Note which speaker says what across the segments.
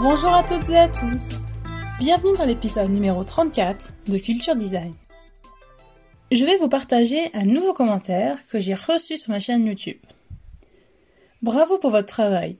Speaker 1: Bonjour à toutes et à tous. Bienvenue dans l'épisode numéro 34 de Culture Design. Je vais vous partager un nouveau commentaire que j'ai reçu sur ma chaîne YouTube. Bravo pour votre travail.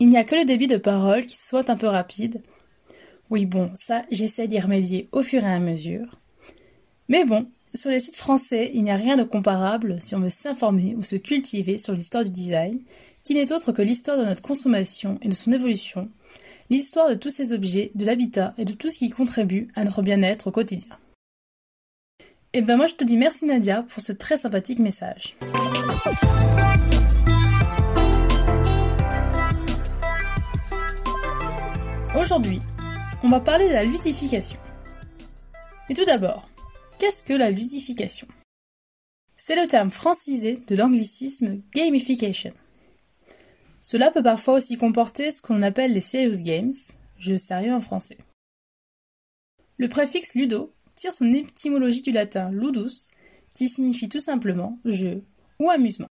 Speaker 1: Il n'y a que le débit de parole qui soit un peu rapide. Oui bon, ça j'essaie d'y remédier au fur et à mesure. Mais bon, sur les sites français, il n'y a rien de comparable si on veut s'informer ou se cultiver sur l'histoire du design, qui n'est autre que l'histoire de notre consommation et de son évolution, l'histoire de tous ces objets, de l'habitat et de tout ce qui contribue à notre bien-être au quotidien. Et eh ben moi je te dis merci Nadia pour ce très sympathique message. Aujourd'hui, on va parler de la ludification. Mais tout d'abord, Qu'est-ce que la ludification? C'est le terme francisé de l'anglicisme gamification. Cela peut parfois aussi comporter ce qu'on appelle les serious games, jeux sérieux en français. Le préfixe ludo tire son étymologie du latin ludus, qui signifie tout simplement jeu ou amusement.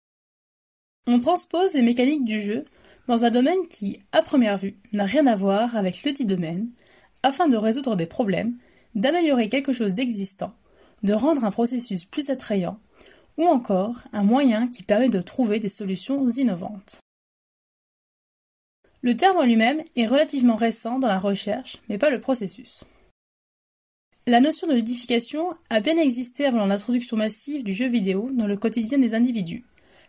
Speaker 1: On transpose les mécaniques du jeu dans un domaine qui, à première vue, n'a rien à voir avec le dit domaine, afin de résoudre des problèmes, d'améliorer quelque chose d'existant de rendre un processus plus attrayant, ou encore un moyen qui permet de trouver des solutions innovantes. Le terme en lui-même est relativement récent dans la recherche, mais pas le processus. La notion de ludification a bien existé avant l'introduction massive du jeu vidéo dans le quotidien des individus,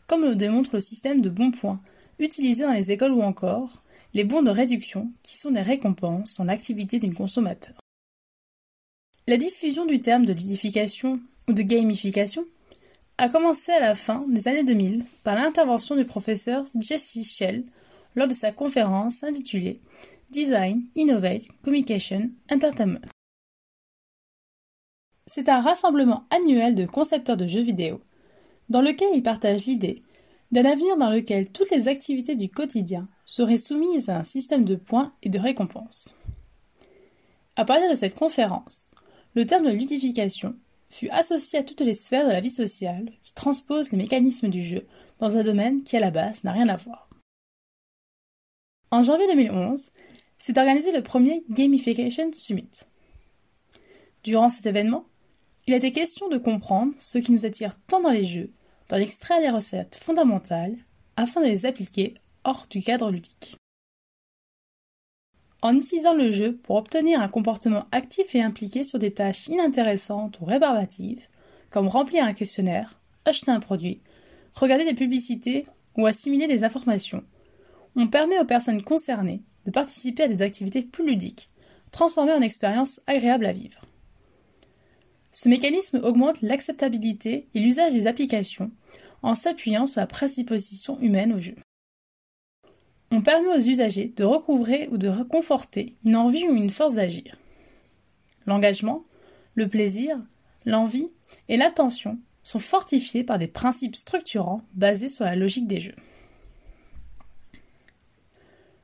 Speaker 1: comme le démontre le système de bons points utilisé dans les écoles ou encore les bons de réduction qui sont des récompenses dans l'activité du consommateur. La diffusion du terme de ludification ou de gamification a commencé à la fin des années 2000 par l'intervention du professeur Jesse Shell lors de sa conférence intitulée Design, Innovate, Communication, Entertainment. C'est un rassemblement annuel de concepteurs de jeux vidéo dans lequel il partage l'idée d'un avenir dans lequel toutes les activités du quotidien seraient soumises à un système de points et de récompenses. À partir de cette conférence, le terme de ludification fut associé à toutes les sphères de la vie sociale qui transposent les mécanismes du jeu dans un domaine qui à la base n'a rien à voir. En janvier 2011, s'est organisé le premier Gamification Summit. Durant cet événement, il a été question de comprendre ce qui nous attire tant dans les jeux, d'en extraire les recettes fondamentales afin de les appliquer hors du cadre ludique. En utilisant le jeu pour obtenir un comportement actif et impliqué sur des tâches inintéressantes ou rébarbatives, comme remplir un questionnaire, acheter un produit, regarder des publicités ou assimiler des informations, on permet aux personnes concernées de participer à des activités plus ludiques, transformées en expériences agréables à vivre. Ce mécanisme augmente l'acceptabilité et l'usage des applications en s'appuyant sur la prédisposition humaine au jeu. On permet aux usagers de recouvrer ou de reconforter une envie ou une force d'agir. L'engagement, le plaisir, l'envie et l'attention sont fortifiés par des principes structurants basés sur la logique des jeux.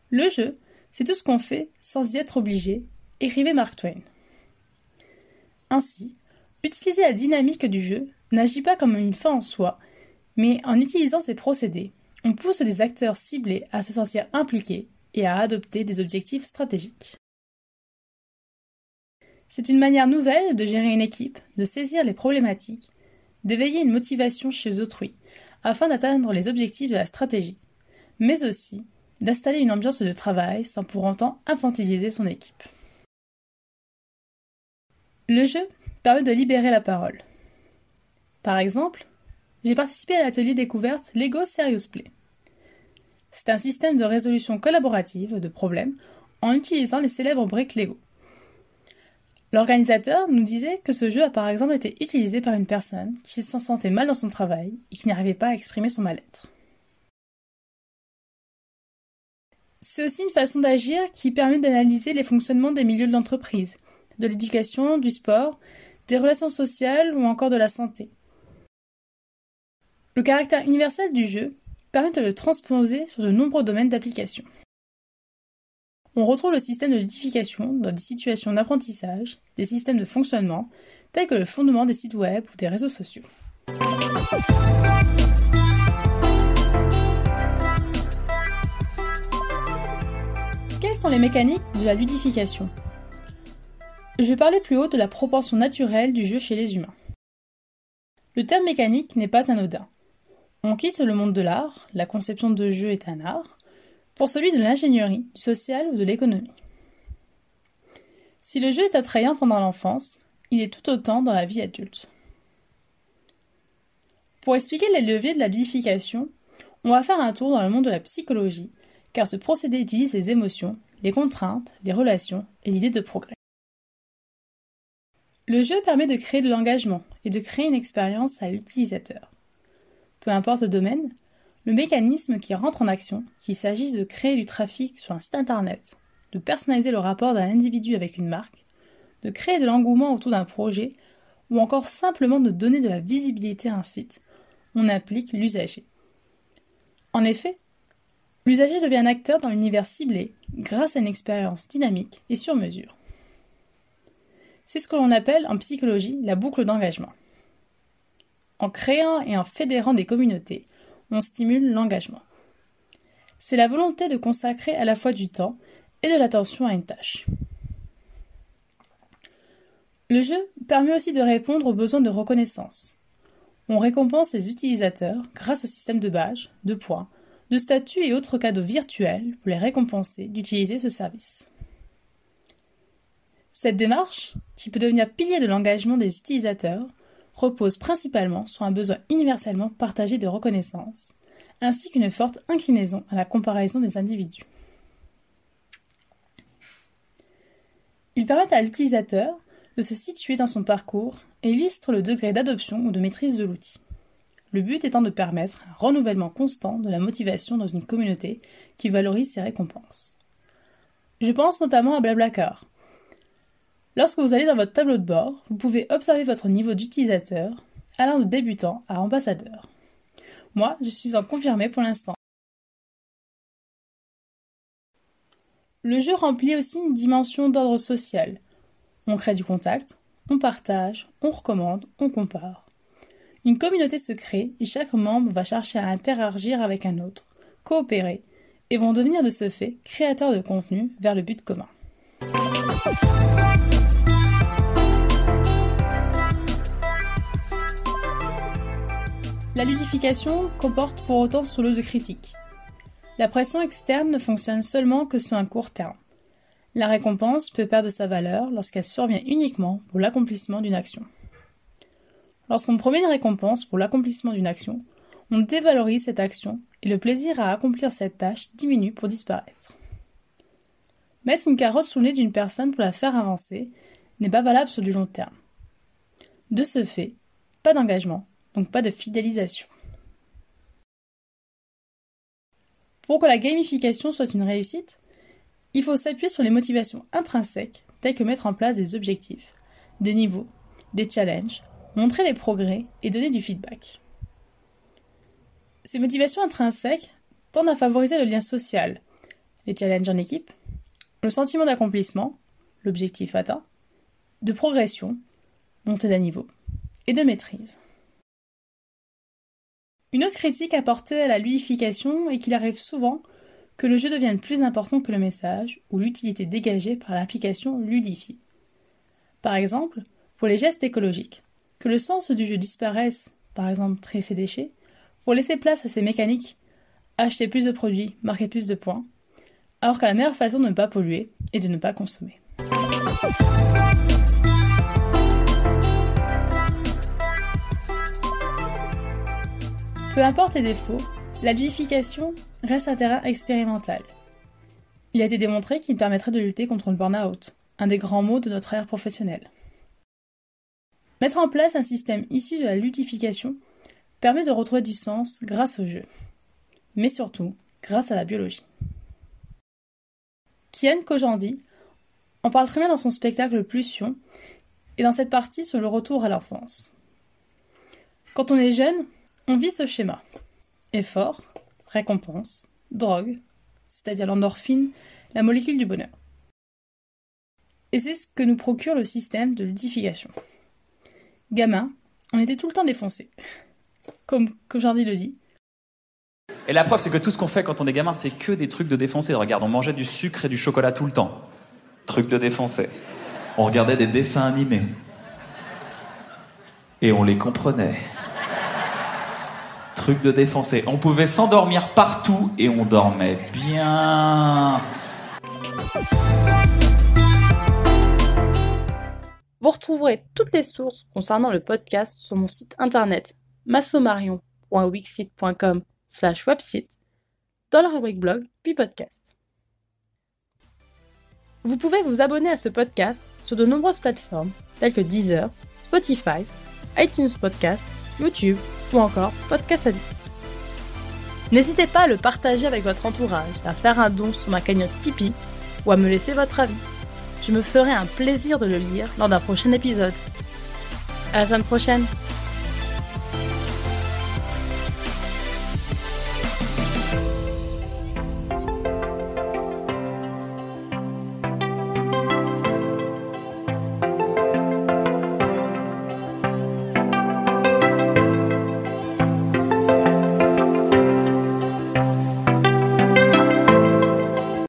Speaker 1: Le jeu, c'est tout ce qu'on fait sans y être obligé, écrivait Mark Twain. Ainsi, utiliser la dynamique du jeu n'agit pas comme une fin en soi, mais en utilisant ces procédés, on pousse des acteurs ciblés à se sentir impliqués et à adopter des objectifs stratégiques. C'est une manière nouvelle de gérer une équipe, de saisir les problématiques, d'éveiller une motivation chez autrui, afin d'atteindre les objectifs de la stratégie, mais aussi d'installer une ambiance de travail sans pour autant infantiliser son équipe. Le jeu permet de libérer la parole. Par exemple, j'ai participé à l'atelier découverte Lego Serious Play. C'est un système de résolution collaborative de problèmes en utilisant les célèbres briques Lego. L'organisateur nous disait que ce jeu a par exemple été utilisé par une personne qui se sentait mal dans son travail et qui n'arrivait pas à exprimer son mal-être. C'est aussi une façon d'agir qui permet d'analyser les fonctionnements des milieux de l'entreprise, de l'éducation, du sport, des relations sociales ou encore de la santé. Le caractère universel du jeu permet de le transposer sur de nombreux domaines d'application. On retrouve le système de ludification dans des situations d'apprentissage, des systèmes de fonctionnement, tels que le fondement des sites web ou des réseaux sociaux. Quelles sont les mécaniques de la ludification? Je parlais plus haut de la proportion naturelle du jeu chez les humains. Le terme mécanique n'est pas anodin. On quitte le monde de l'art, la conception de jeu est un art, pour celui de l'ingénierie, du social ou de l'économie. Si le jeu est attrayant pendant l'enfance, il est tout autant dans la vie adulte. Pour expliquer les leviers de la ludification, on va faire un tour dans le monde de la psychologie, car ce procédé utilise les émotions, les contraintes, les relations et l'idée de progrès. Le jeu permet de créer de l'engagement et de créer une expérience à l'utilisateur. Peu importe le domaine, le mécanisme qui rentre en action, qu'il s'agisse de créer du trafic sur un site internet, de personnaliser le rapport d'un individu avec une marque, de créer de l'engouement autour d'un projet, ou encore simplement de donner de la visibilité à un site, on applique l'usager. En effet, l'usager devient acteur dans l'univers ciblé grâce à une expérience dynamique et sur mesure. C'est ce que l'on appelle en psychologie la boucle d'engagement. En créant et en fédérant des communautés, on stimule l'engagement. C'est la volonté de consacrer à la fois du temps et de l'attention à une tâche. Le jeu permet aussi de répondre aux besoins de reconnaissance. On récompense les utilisateurs grâce au système de badges, de points, de statuts et autres cadeaux virtuels pour les récompenser d'utiliser ce service. Cette démarche, qui peut devenir pilier de l'engagement des utilisateurs, repose principalement sur un besoin universellement partagé de reconnaissance, ainsi qu'une forte inclinaison à la comparaison des individus. Ils permettent à l'utilisateur de se situer dans son parcours et illustrent le degré d'adoption ou de maîtrise de l'outil. Le but étant de permettre un renouvellement constant de la motivation dans une communauté qui valorise ses récompenses. Je pense notamment à Blablacar, Lorsque vous allez dans votre tableau de bord, vous pouvez observer votre niveau d'utilisateur, allant de débutant à ambassadeur. Moi, je suis en confirmé pour l'instant. Le jeu remplit aussi une dimension d'ordre social. On crée du contact, on partage, on recommande, on compare. Une communauté se crée et chaque membre va chercher à interagir avec un autre, coopérer, et vont devenir de ce fait créateurs de contenu vers le but commun. La ludification comporte pour autant son lot de critiques. La pression externe ne fonctionne seulement que sur un court terme. La récompense peut perdre sa valeur lorsqu'elle survient uniquement pour l'accomplissement d'une action. Lorsqu'on promet une récompense pour l'accomplissement d'une action, on dévalorise cette action et le plaisir à accomplir cette tâche diminue pour disparaître. Mettre une carotte sous le nez d'une personne pour la faire avancer n'est pas valable sur du long terme. De ce fait, pas d'engagement, donc pas de fidélisation. Pour que la gamification soit une réussite, il faut s'appuyer sur les motivations intrinsèques telles que mettre en place des objectifs, des niveaux, des challenges, montrer les progrès et donner du feedback. Ces motivations intrinsèques tendent à favoriser le lien social, les challenges en équipe, le sentiment d'accomplissement, l'objectif atteint, de progression, montée d'un niveau, et de maîtrise. Une autre critique apportée à la ludification est qu'il arrive souvent que le jeu devienne plus important que le message ou l'utilité dégagée par l'application ludifiée. Par exemple, pour les gestes écologiques, que le sens du jeu disparaisse, par exemple trier ses déchets, pour laisser place à ces mécaniques acheter plus de produits, marquer plus de points, alors que la meilleure façon de ne pas polluer est de ne pas consommer. Peu importe les défauts, la ludification reste un terrain expérimental. Il a été démontré qu'il permettrait de lutter contre le burn-out, un des grands maux de notre ère professionnelle. Mettre en place un système issu de la ludification permet de retrouver du sens grâce au jeu, mais surtout grâce à la biologie. Kian Kojandi en parle très bien dans son spectacle Pulsion et dans cette partie sur le retour à l'enfance. Quand on est jeune, on vit ce schéma. Effort, récompense, drogue, c'est-à-dire l'endorphine, la molécule du bonheur. Et c'est ce que nous procure le système de ludification. Gamin, on était tout le temps défoncé. Comme Jordi le dit.
Speaker 2: Et la preuve, c'est que tout ce qu'on fait quand on est gamin, c'est que des trucs de défoncer. Regarde, on mangeait du sucre et du chocolat tout le temps. Truc de défoncer. On regardait des dessins animés. Et on les comprenait. Truc de défoncer. On pouvait s'endormir partout et on dormait bien.
Speaker 1: Vous retrouverez toutes les sources concernant le podcast sur mon site internet massomarion.wixit.com slash website dans la rubrique blog puis podcast. Vous pouvez vous abonner à ce podcast sur de nombreuses plateformes telles que Deezer, Spotify, iTunes Podcast, YouTube ou encore Podcast Addict. N'hésitez pas à le partager avec votre entourage, à faire un don sur ma cagnotte Tipeee ou à me laisser votre avis. Je me ferai un plaisir de le lire lors d'un prochain épisode. À la semaine prochaine!